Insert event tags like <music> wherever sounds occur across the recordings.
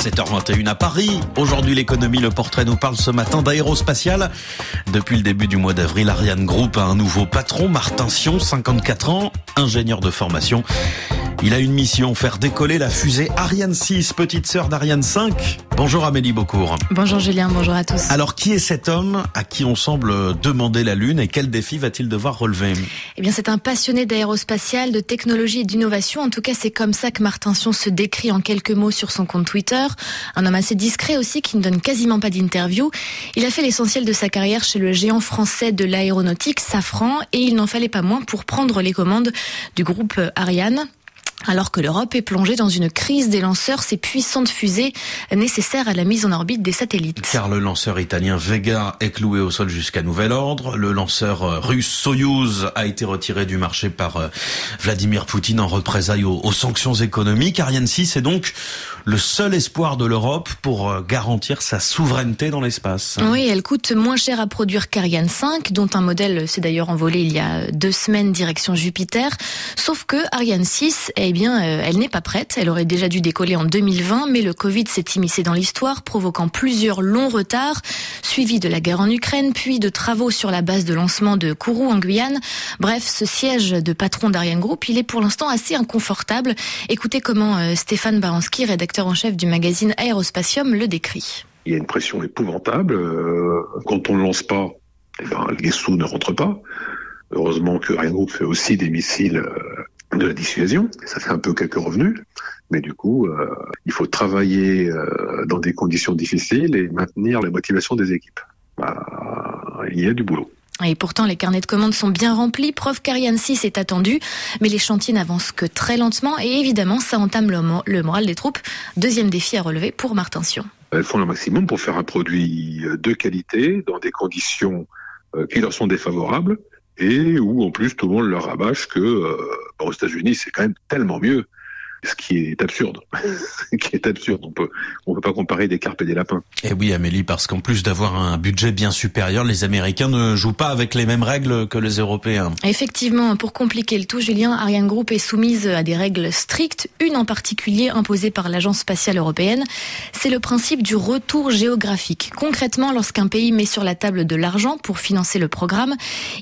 7h21 à Paris. Aujourd'hui, l'économie, le portrait nous parle ce matin d'aérospatial. Depuis le début du mois d'avril, Ariane Group a un nouveau patron, Martin Sion, 54 ans, ingénieur de formation. Il a une mission, faire décoller la fusée Ariane 6, petite sœur d'Ariane 5. Bonjour Amélie Beaucourt. Bonjour Julien, bonjour à tous. Alors qui est cet homme à qui on semble demander la Lune et quel défi va-t-il devoir relever? Eh bien c'est un passionné d'aérospatial, de technologie et d'innovation. En tout cas c'est comme ça que Martin Sion se décrit en quelques mots sur son compte Twitter. Un homme assez discret aussi qui ne donne quasiment pas d'interview. Il a fait l'essentiel de sa carrière chez le géant français de l'aéronautique, Safran, et il n'en fallait pas moins pour prendre les commandes du groupe Ariane. Alors que l'Europe est plongée dans une crise des lanceurs, ces puissantes fusées nécessaires à la mise en orbite des satellites. Car le lanceur italien Vega est cloué au sol jusqu'à nouvel ordre. Le lanceur euh, russe Soyuz a été retiré du marché par euh, Vladimir Poutine en représailles aux, sanctions économiques. Ariane 6 est donc le seul espoir de l'Europe pour euh, garantir sa souveraineté dans l'espace. Oui, elle coûte moins cher à produire qu'Ariane 5, dont un modèle s'est d'ailleurs envolé il y a deux semaines direction Jupiter. Sauf que Ariane 6 est eh bien, euh, elle n'est pas prête. Elle aurait déjà dû décoller en 2020, mais le Covid s'est immiscé dans l'histoire, provoquant plusieurs longs retards, suivis de la guerre en Ukraine, puis de travaux sur la base de lancement de Kourou en Guyane. Bref, ce siège de patron d'Ariane Group, il est pour l'instant assez inconfortable. Écoutez comment euh, Stéphane Baranski, rédacteur en chef du magazine Aérospatium, le décrit. Il y a une pression épouvantable. Euh, quand on ne lance pas, eh ben, les sous ne rentrent pas. Heureusement que Ariane Group fait aussi des missiles de la dissuasion. Ça fait un peu quelques revenus. Mais du coup, euh, il faut travailler euh, dans des conditions difficiles et maintenir la motivation des équipes. Bah, il y a du boulot. Et pourtant, les carnets de commandes sont bien remplis. Preuve qu'Ariane 6 est attendu. Mais les chantiers n'avancent que très lentement. Et évidemment, ça entame le, moral des troupes. Deuxième défi à relever pour Martin Sion. Elles font le maximum pour faire un produit de qualité dans des conditions euh, qui leur sont défavorables et où en plus tout le monde leur rabâche que euh, aux États-Unis c'est quand même tellement mieux ce qui est absurde. <laughs> ce qui est absurde. On peut, on peut pas comparer des carpes et des lapins. Et eh oui, Amélie, parce qu'en plus d'avoir un budget bien supérieur, les Américains ne jouent pas avec les mêmes règles que les Européens. Effectivement, pour compliquer le tout, Julien, Ariane Group est soumise à des règles strictes, une en particulier imposée par l'Agence spatiale européenne. C'est le principe du retour géographique. Concrètement, lorsqu'un pays met sur la table de l'argent pour financer le programme,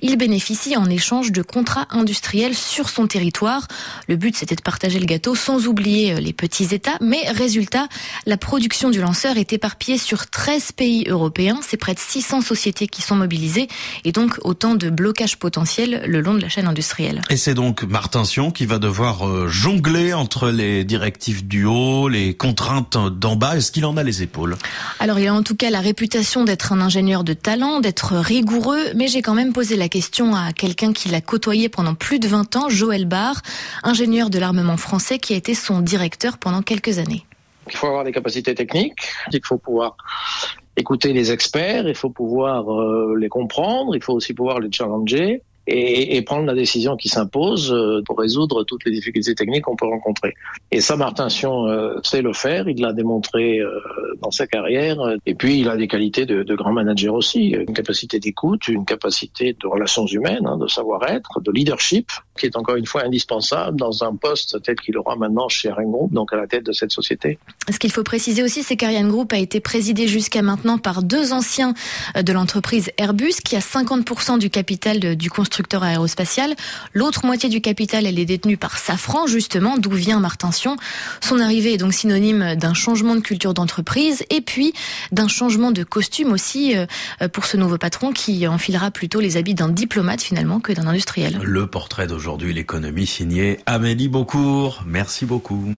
il bénéficie en échange de contrats industriels sur son territoire. Le but, c'était de partager le gâteau sans oublier euh, les petits États. Mais résultat, la production du lanceur est éparpillée sur 13 pays européens. C'est près de 600 sociétés qui sont mobilisées et donc autant de blocages potentiels le long de la chaîne industrielle. Et c'est donc Martin Sion qui va devoir euh, jongler entre les directives du haut, les contraintes d'en bas. Est-ce qu'il en a les épaules? Alors il a en tout cas la réputation d'être un ingénieur de talent, d'être rigoureux, mais j'ai quand même posé la question à quelqu'un qui l'a côtoyé pendant plus de 20 ans, Joël Barr, ingénieur de l'armement français qui a son directeur pendant quelques années. Il faut avoir des capacités techniques, il faut pouvoir écouter les experts, il faut pouvoir euh, les comprendre, il faut aussi pouvoir les challenger et, prendre la décision qui s'impose euh, pour résoudre toutes les difficultés techniques qu'on peut rencontrer. Et ça, Martin Sion euh, sait le faire, il l'a démontré euh, dans sa carrière, et puis il a des qualités de, grand manager aussi, une capacité d'écoute, une capacité de relations humaines, hein, de savoir-être, de leadership, qui est encore une fois indispensable dans un poste tel qu'il aura maintenant chez Ariane Group, donc à la tête de cette société. Ce qu'il faut préciser aussi, c'est qu'Ariane Group a été présidé jusqu'à maintenant par deux anciens de l'entreprise Airbus, qui a 50% du capital du constructeur aérospatial. L'autre moitié du capital, elle est détenue par Safran, justement, d'où vient Martin Sion. Son arrivée est donc synonyme d'un changement de culture d'entreprise et puis d'un changement de costume aussi euh, pour ce nouveau patron qui enfilera plutôt les habits d'un diplomate finalement que d'un industriel. Le portrait d'aujourd'hui, l'économie signé Amélie Beaucourt. Merci beaucoup.